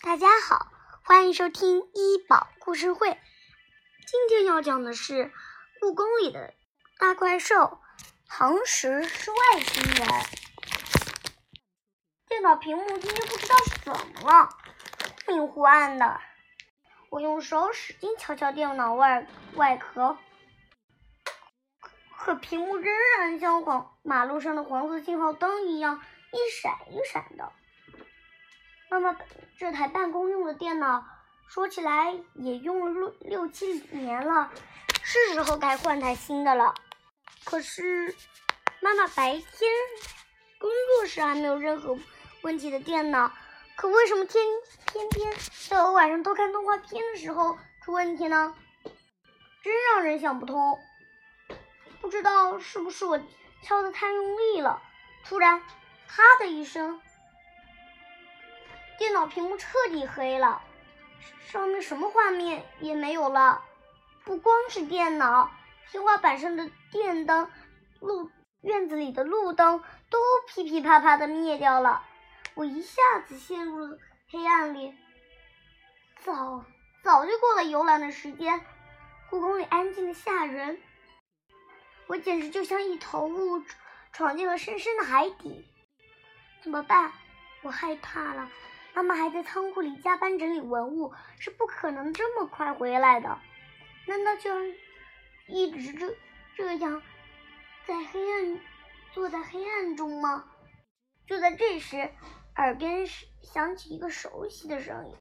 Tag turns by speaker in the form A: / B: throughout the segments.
A: 大家好，欢迎收听医宝故事会。今天要讲的是故宫里的大怪兽唐石是外星人。电脑屏幕今天不知道怎么了，忽明忽暗的。我用手使劲敲敲电脑外外壳，可屏幕仍然像黄马路上的黄色信号灯一样一闪一闪的。妈妈，这台办公用的电脑，说起来也用了六六七年了，是时候该换台新的了。可是，妈妈白天工作时还没有任何问题的电脑，可为什么天偏偏在我晚上偷看动画片的时候出问题呢？真让人想不通。不知道是不是我敲的太用力了，突然，啪的一声。电脑屏幕彻底黑了，上面什么画面也没有了。不光是电脑，天花板上的电灯、路院子里的路灯都噼噼啪啪的灭掉了。我一下子陷入了黑暗里。早早就过了游览的时间，故宫里安静的吓人。我简直就像一头雾，闯进了深深的海底。怎么办？我害怕了。妈妈还在仓库里加班整理文物，是不可能这么快回来的。难道就一直这这样在黑暗坐在黑暗中吗？就在这时，耳边响起一个熟悉的声音：“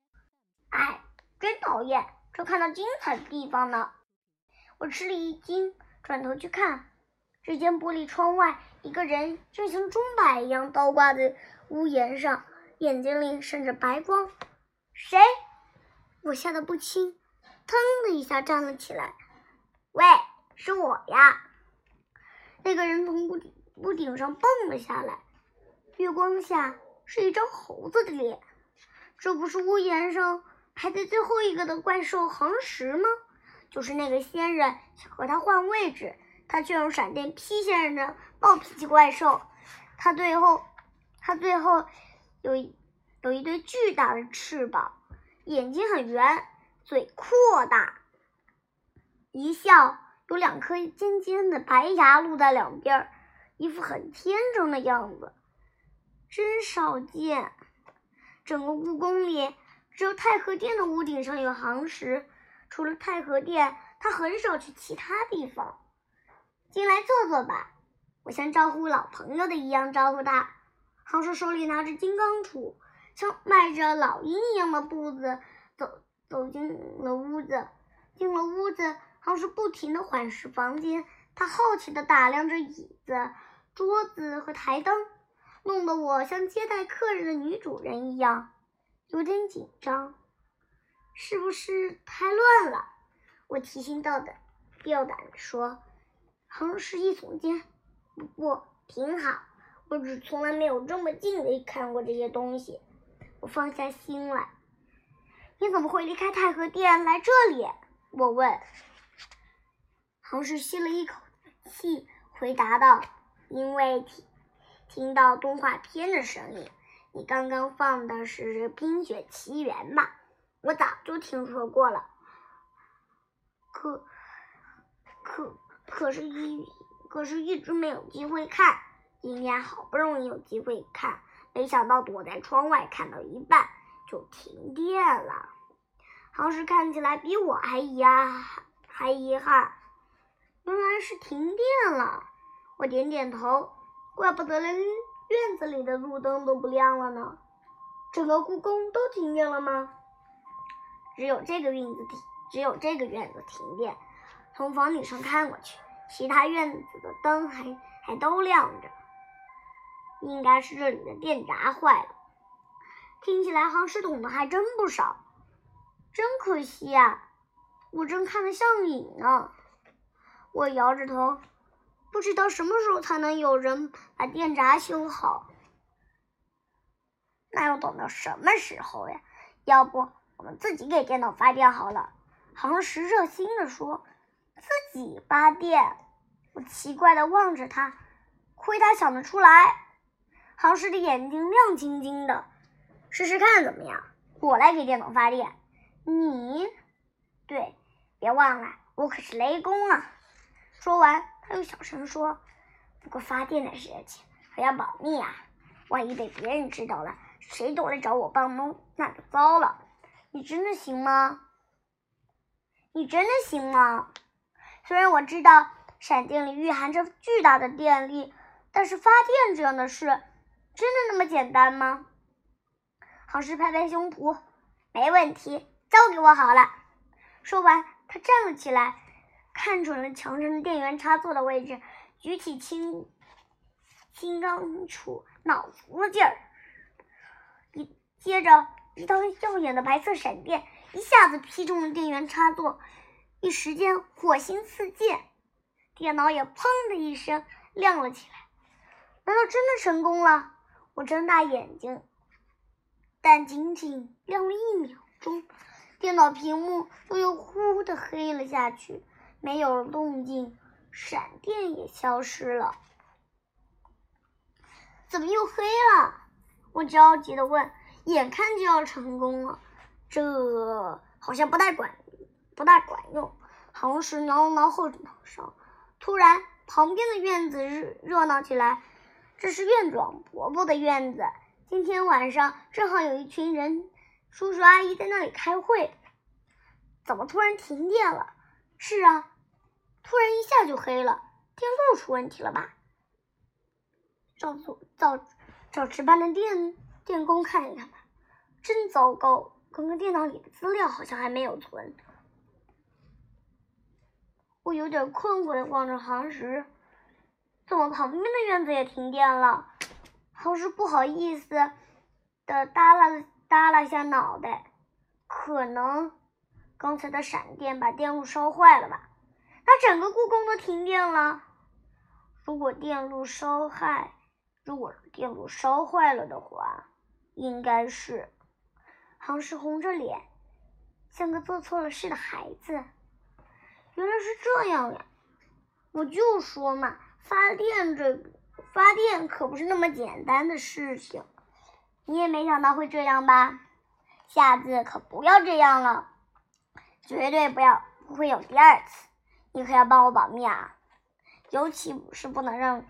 A: 哎，真讨厌！正看到精彩的地方呢。”我吃了一惊，转头去看，只见玻璃窗外一个人正像钟摆一样倒挂在屋檐上。眼睛里闪着白光，谁？我吓得不轻，腾的一下站了起来。喂，是我呀！那个人从屋顶屋顶上蹦了下来，月光下是一张猴子的脸。这不是屋檐上排在最后一个的怪兽横石吗？就是那个仙人想和他换位置，他却用闪电劈仙人的暴脾气怪兽。他最后，他最后。有有一对巨大的翅膀，眼睛很圆，嘴扩大，一笑有两颗尖尖的白牙露在两边，一副很天真的样子，真少见。整个故宫里，只有太和殿的屋顶上有行石，除了太和殿，他很少去其他地方。进来坐坐吧，我像招呼老朋友的一样招呼他。杭石手里拿着金刚杵，像迈着老鹰一样的步子走走进了屋子。进了屋子，杭石不停地环视房间，他好奇地打量着椅子、桌子和台灯，弄得我像接待客人的女主人一样，有点紧张。是不是太乱了？我提心吊胆吊胆地说。杭石一耸肩，不过挺好。我只从来没有这么近的看过这些东西，我放下心来。你怎么会离开太和殿来这里？我问。杭氏吸了一口气，回答道：“因为听听到动画片的声音。你刚刚放的是《冰雪奇缘》吧？我早就听说过了。可可可是，一可是一直没有机会看。”今天好不容易有机会看，没想到躲在窗外看到一半就停电了。杭石看起来比我还遗憾，还遗憾。原来是停电了。我点点头，怪不得连院子里的路灯都不亮了呢。整个故宫都停电了吗？只有这个院子停，只有这个院子停电。从房顶上看过去，其他院子的灯还还都亮着。应该是这里的电闸坏了。听起来航石懂的还真不少，真可惜呀！我正看得上瘾呢。我摇着头，不知道什么时候才能有人把电闸修好。那要等到什么时候呀？要不我们自己给电脑发电好了？航石热心地说：“自己发电。”我奇怪地望着他，亏他想得出来。杭石的眼睛亮晶晶的，试试看怎么样？我来给电脑发电。你，对，别忘了，我可是雷公啊！说完，他又小声说：“不过发电的事情还要保密啊，万一被别人知道了，谁都来找我帮忙，那就糟了。你真的行吗？你真的行吗？虽然我知道闪电里蕴含着巨大的电力，但是发电这样的事，真的那么简单吗？”好事拍拍胸脯，没问题，交给我好了。说完，他站了起来，看准了墙上的电源插座的位置，举起金金刚杵，脑足了劲儿。一接着，一道耀眼的白色闪电一下子劈中了电源插座，一时间火星四溅，电脑也砰的一声亮了起来。难道真的成功了？我睁大眼睛。但仅仅亮了一秒钟，电脑屏幕就又呼的黑了下去，没有了动静，闪电也消失了。怎么又黑了？我焦急的问。眼看就要成功了，这好像不太管，不大管用。行时挠了挠后脑勺，突然旁边的院子热热闹起来。这是院长伯伯的院子。今天晚上正好有一群人，叔叔阿姨在那里开会。怎么突然停电了？是啊，突然一下就黑了，电路出问题了吧？找找找值班的电电工看一看吧。真糟糕，刚刚电脑里的资料好像还没有存。我有点困惑的望着航时，怎么旁边的院子也停电了？好是不好意思的耷拉耷拉下脑袋，可能刚才的闪电把电路烧坏了吧？那整个故宫都停电了。如果电路烧坏，如果电路烧坏了的话，应该是……杭氏红着脸，像个做错了事的孩子。原来是这样呀！我就说嘛，发电这。发电可不是那么简单的事情，你也没想到会这样吧？下次可不要这样了，绝对不要，不会有第二次。你可要帮我保密啊，尤其是不能让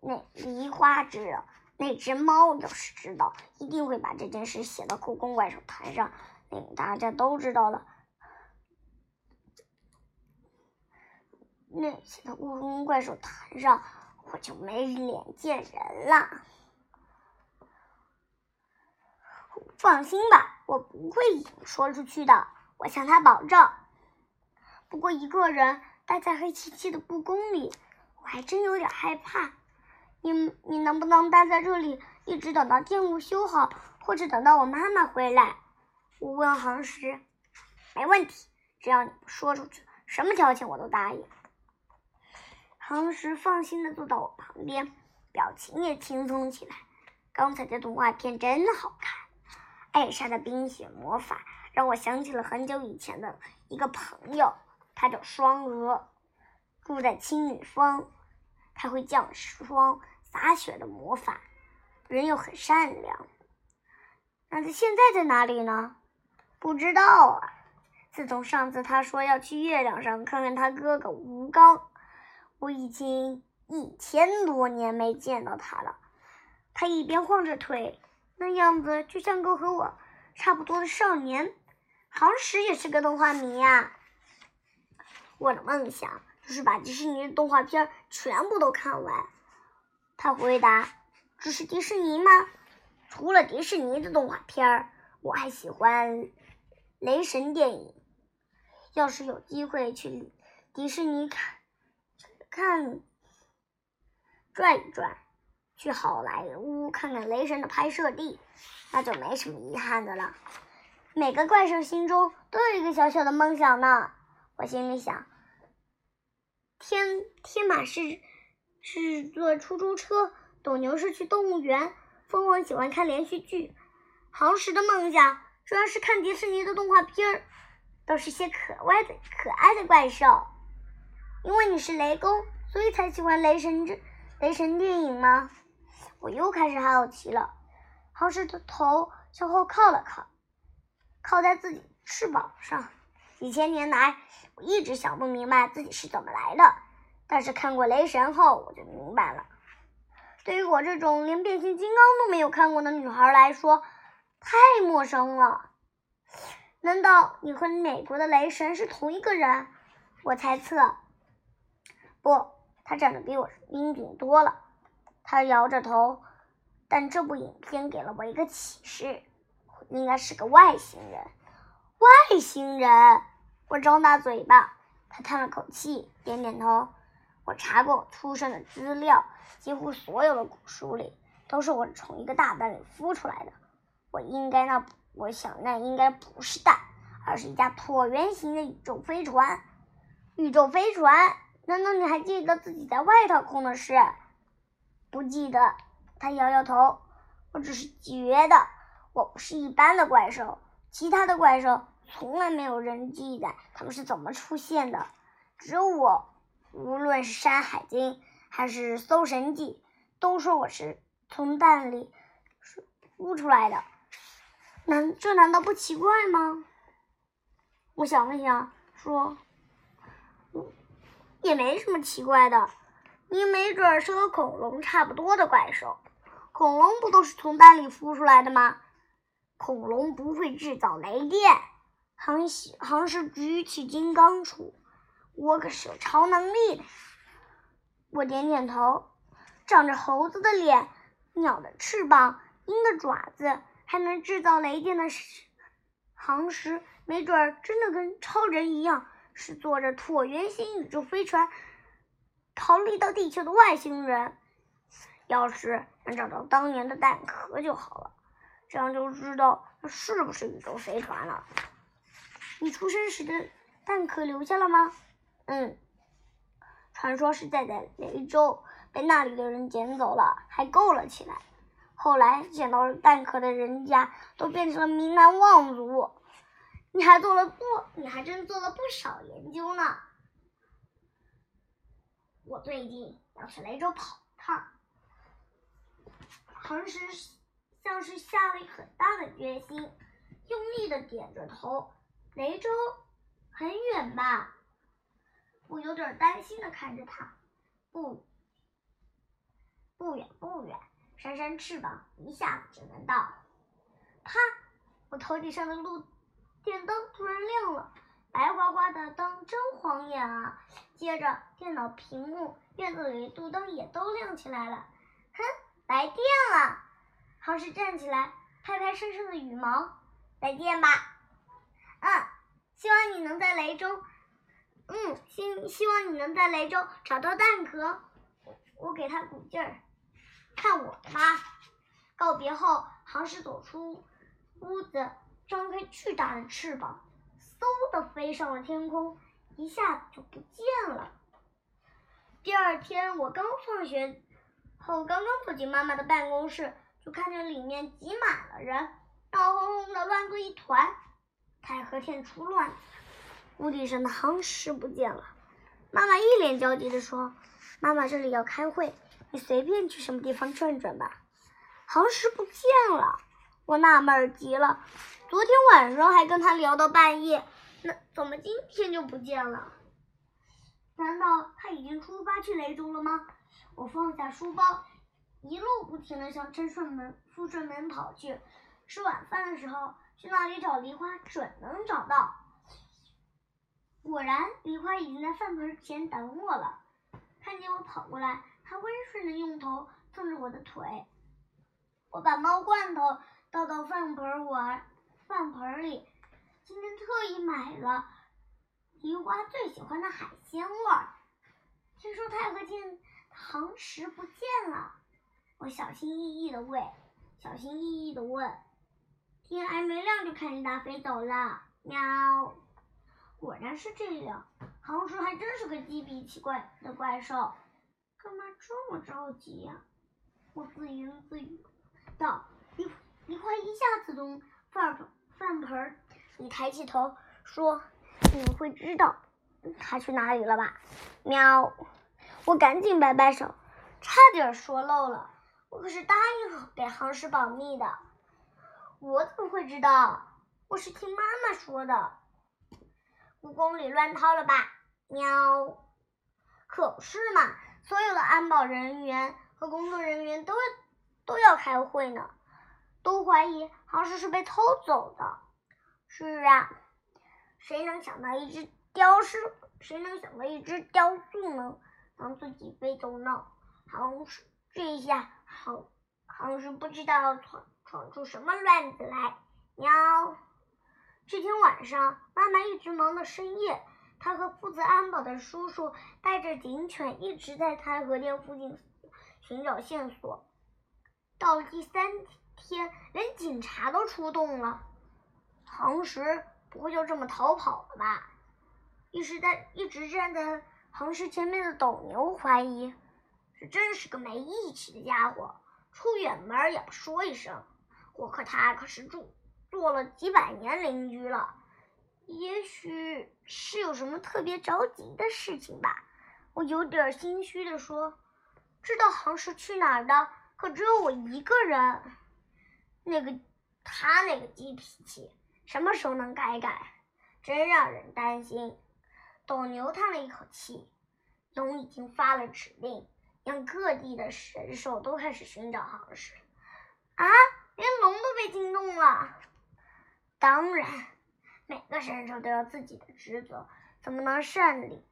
A: 那梨花知道。那只猫要是知道，一定会把这件事写到故宫怪兽台上，令大家都知道了。那写到故宫怪兽台上。我就没脸见人了。放心吧，我不会说出去的，我向他保证。不过一个人待在黑漆漆的故宫里，我还真有点害怕。你你能不能待在这里，一直等到电路修好，或者等到我妈妈回来？我问行时。没问题，只要你不说出去，什么条件我都答应。唐时放心的坐到我旁边，表情也轻松起来。刚才的动画片真好看，艾莎的冰雪魔法让我想起了很久以前的一个朋友，他叫双鹅，住在青女峰，他会降霜洒雪的魔法，人又很善良。那他现在在哪里呢？不知道啊。自从上次他说要去月亮上看看他哥哥吴刚。我已经一千多年没见到他了。他一边晃着腿，那样子就像个和我差不多的少年。航时也是个动画迷呀。我的梦想就是把迪士尼的动画片全部都看完。他回答：“这是迪士尼吗？除了迪士尼的动画片，我还喜欢雷神电影。要是有机会去迪士尼看。”看，转一转，去好莱坞看看雷神的拍摄地，那就没什么遗憾的了。每个怪兽心中都有一个小小的梦想呢。我心里想，天天马是是坐出租车，斗牛是去动物园，凤凰喜欢看连续剧，航时的梦想主要是看迪士尼的动画片儿，都是些可爱的可爱的怪兽。因为你是雷公，所以才喜欢雷神之雷神电影吗？我又开始好奇了。浩时的头向后靠了靠，靠在自己翅膀上。几千年来，我一直想不明白自己是怎么来的。但是看过《雷神》后，我就明白了。对于我这种连变形金刚都没有看过的女孩来说，太陌生了。难道你和美国的雷神是同一个人？我猜测。不，他长得比我英俊多了。他摇着头。但这部影片给了我一个启示，应该是个外星人。外星人！我张大嘴巴。他叹了口气，点点头。我查过我出生的资料，几乎所有的古书里都是我从一个大蛋里孵出来的。我应该那，我想那应该不是蛋，而是一架椭圆形的宇宙飞船。宇宙飞船？难道你还记得自己在外太空的事？不记得。他摇摇头，我只是觉得我不是一般的怪兽。其他的怪兽从来没有人记载他们是怎么出现的，只有我。无论是《山海经》还是《搜神记》，都说我是从蛋里孵出来的。难这难道不奇怪吗？我想了想，说，也没什么奇怪的。你没准儿是和恐龙差不多的怪兽。恐龙不都是从蛋里孵出来的吗？恐龙不会制造雷电。航航是举起金刚杵，我可是有超能力的。我点点头。长着猴子的脸、鸟的翅膀、鹰的爪子，还能制造雷电的航时，没准儿真的跟超人一样，是坐着椭圆形宇宙飞船逃离到地球的外星人。要是能找到当年的蛋壳就好了，这样就知道它是不是宇宙飞船了。你出生时的蛋壳留下了吗？嗯，传说是在在雷州被那里的人捡走了，还够了起来。后来捡到蛋壳的人家都变成了名门望族。你还做了不？你还真做了不少研究呢。我最近要去雷州跑一趟。唐时像是下了很大的决心，用力的点着头。雷州很远吧？我有点担心的看着他。不，不远不远，扇扇翅膀，一下子就能到。啪！我头顶上的路电灯突然亮了，白花花的灯真晃眼啊！接着电脑屏幕、院子里的路灯也都亮起来了。哼！来电了，航时站起来，拍拍身上的羽毛，来电吧。嗯，希望你能在雷中，嗯，希希望你能在雷中找到蛋壳。我给他鼓劲儿，看我的吧。告别后，航时走出屋子，张开巨大的翅膀，嗖的飞上了天空，一下子就不见了。第二天，我刚放学。后刚刚走进妈妈的办公室，就看见里面挤满了人，闹哄哄的乱作一团。太和天出乱子，屋顶上的航石不见了。妈妈一脸焦急地说：“妈妈这里要开会，你随便去什么地方转转吧。”航石不见了，我纳闷极了。昨天晚上还跟他聊到半夜，那怎么今天就不见了？难道他已经出发去雷州了吗？我放下书包，一路不停地向真顺门、富顺门跑去。吃晚饭的时候，去那里找梨花，准能找到。果然，梨花已经在饭盆前等我了。看见我跑过来，他温顺的用头蹭着我的腿。我把猫罐头倒到饭盆碗饭盆里，今天特意买了梨花最喜欢的海鲜味儿。听说太和剑。航时不见了，我小心翼翼的问，小心翼翼的问，天还没亮就看见它飞走了。喵，果然是这样，航时还真是个机脾气怪的怪兽，干嘛这么着急呀？我自言自语道。你会一下子从饭饭盆里抬起头说：“你会知道他去哪里了吧？”喵。我赶紧摆摆手，差点说漏了。我可是答应给航师保密的。我怎么会知道？我我是听妈妈说的。故宫里乱套了吧？喵。可是嘛，所有的安保人员和工作人员都都要开会呢，都怀疑好像是被偷走的。是啊，谁能想到一只雕饰？谁能想到一只雕塑能让自己飞走呢？好是这下好，好是不知道闯闯出什么乱子来。喵。这天晚上，妈妈一直忙到深夜。他和负责安保的叔叔带着警犬一直在太和殿附近寻找线索。到了第三天，天连警察都出动了。恒石不会就这么逃跑了吧？一直在一直站在恒石前面的斗牛怀疑，这真是个没义气的家伙，出远门也不说一声。我和他可是住做了几百年邻居了。也许是有什么特别着急的事情吧，我有点心虚的说：“知道航石去哪儿的，可只有我一个人。”那个他那个急脾气，什么时候能改改？真让人担心。斗牛叹了一口气，龙已经发了指令，让各地的神兽都开始寻找航石。啊，连龙都被惊动了。当然。每个神兽都有自己的职责，怎么能擅离，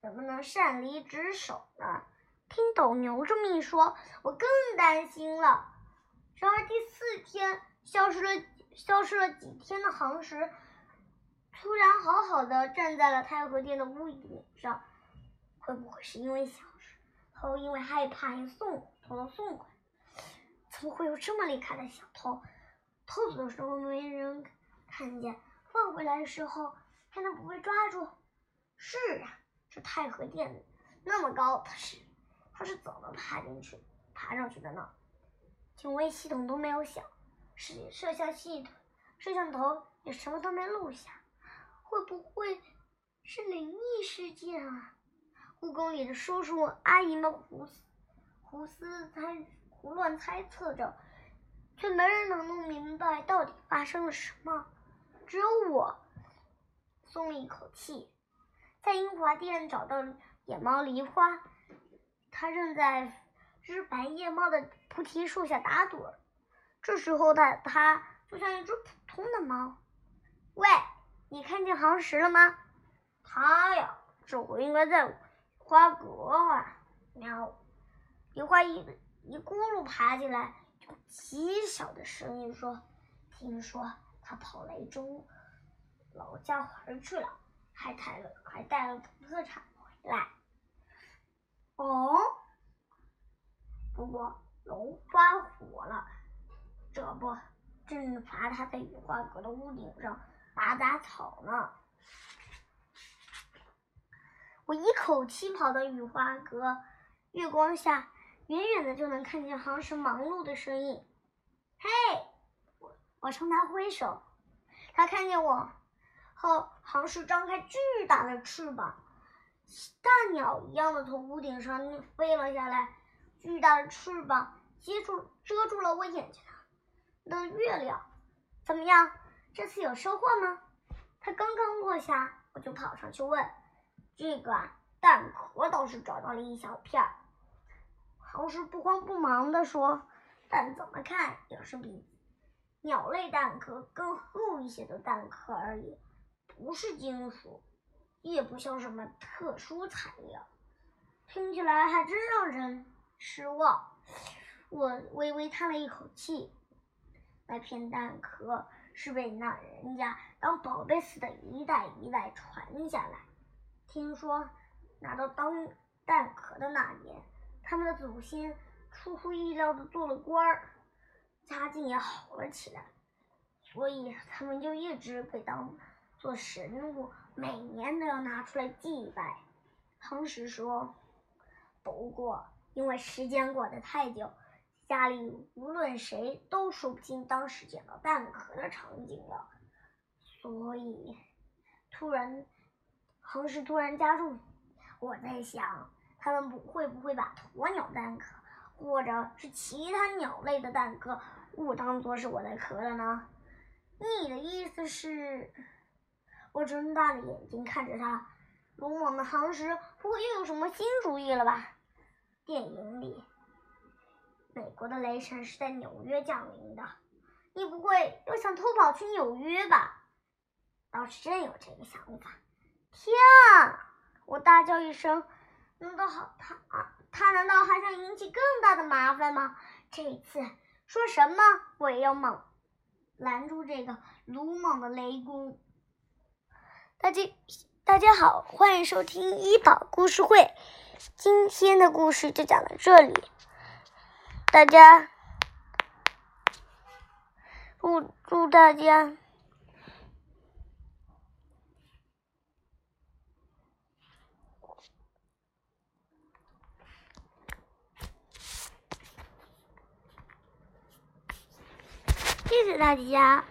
A: 怎么能擅离职守呢？听斗牛这么一说，我更担心了。然而第四天，消失了消失了几天的航石，突然好好的站在了太和殿的屋顶上，会不会是因为小时候因为害怕又送偷偷送回来？怎么会有这么厉害的小偷？偷走的时候没人看见。放回来的时候还能不被抓住？是啊，这太和殿那么高，他是他是怎么爬进去、爬上去的呢？警卫系统都没有响，是摄像系统、摄像头也什么都没录下，会不会是灵异事件啊？故宫里的叔叔阿姨们胡思胡思猜胡乱猜测着，却没人能弄明白到底发生了什么。只有我松了一口气，在英华殿找到野猫梨花，它正在枝白叶茂的菩提树下打盹。这时候的它就像一只普通的猫。喂，你看见航石了吗？它呀，这回应该在花阁啊。喵！一花一一咕噜爬进来，用极小的声音说：“听说。”他跑雷中老家玩去了，还带了还带了土特产回来。不过龙发火了，这不正罚他在雨花阁的屋顶上拔杂草呢。我一口气跑到雨花阁，月光下远远的就能看见航神忙碌的身影。嘿！我我冲他挥手，他看见我后，航是张开巨大的翅膀，大鸟一样的从屋顶上飞了下来。巨大的翅膀接住遮住了我眼睛的月亮。怎么样，这次有收获吗？它刚刚落下，我就跑上去问。这个蛋壳倒是找到了一小片儿。航是不慌不忙地说：“但怎么看也是比……”鸟类蛋壳更厚一些的蛋壳而已，不是金属，也不像什么特殊材料，听起来还真让人失望。我微微叹了一口气，那片蛋壳是被那人家当宝贝似的，一代一代传下来。听说拿到当蛋壳的那年，他们的祖先出乎意料的做了官儿。家境也好了起来，所以他们就一直被当做神物，每年都要拿出来祭拜。当时说，不过因为时间过得太久，家里无论谁都说不清当时捡到蛋壳的场景了，所以突然，恒石突然加重。我在想，他们不会不会把鸵鸟蛋壳，或者是其他鸟类的蛋壳？误当做是我的壳了呢，你的意思是？我睁大了眼睛看着他。鲁莽的行时不会又有什么新主意了吧？电影里，美国的雷神是在纽约降临的。你不会又想偷跑去纽约吧？倒是真有这个想法。天啊！我大叫一声。难道好他他难道还想引起更大的麻烦吗？这一次说什么我也要猛拦住这个鲁莽的雷公。大家大家好，欢迎收听医保故事会。今天的故事就讲到这里，大家祝祝大家。谢谢大家。